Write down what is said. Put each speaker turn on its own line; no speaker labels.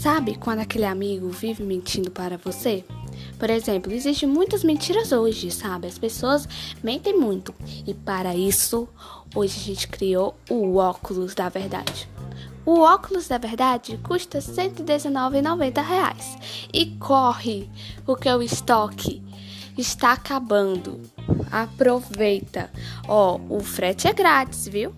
Sabe quando aquele amigo vive mentindo para você? Por exemplo, existem muitas mentiras hoje, sabe? As pessoas mentem muito. E para isso, hoje a gente criou o óculos da verdade. O óculos da verdade custa R$ 119,90 e corre, porque o estoque está acabando. Aproveita. Ó, o frete é grátis, viu?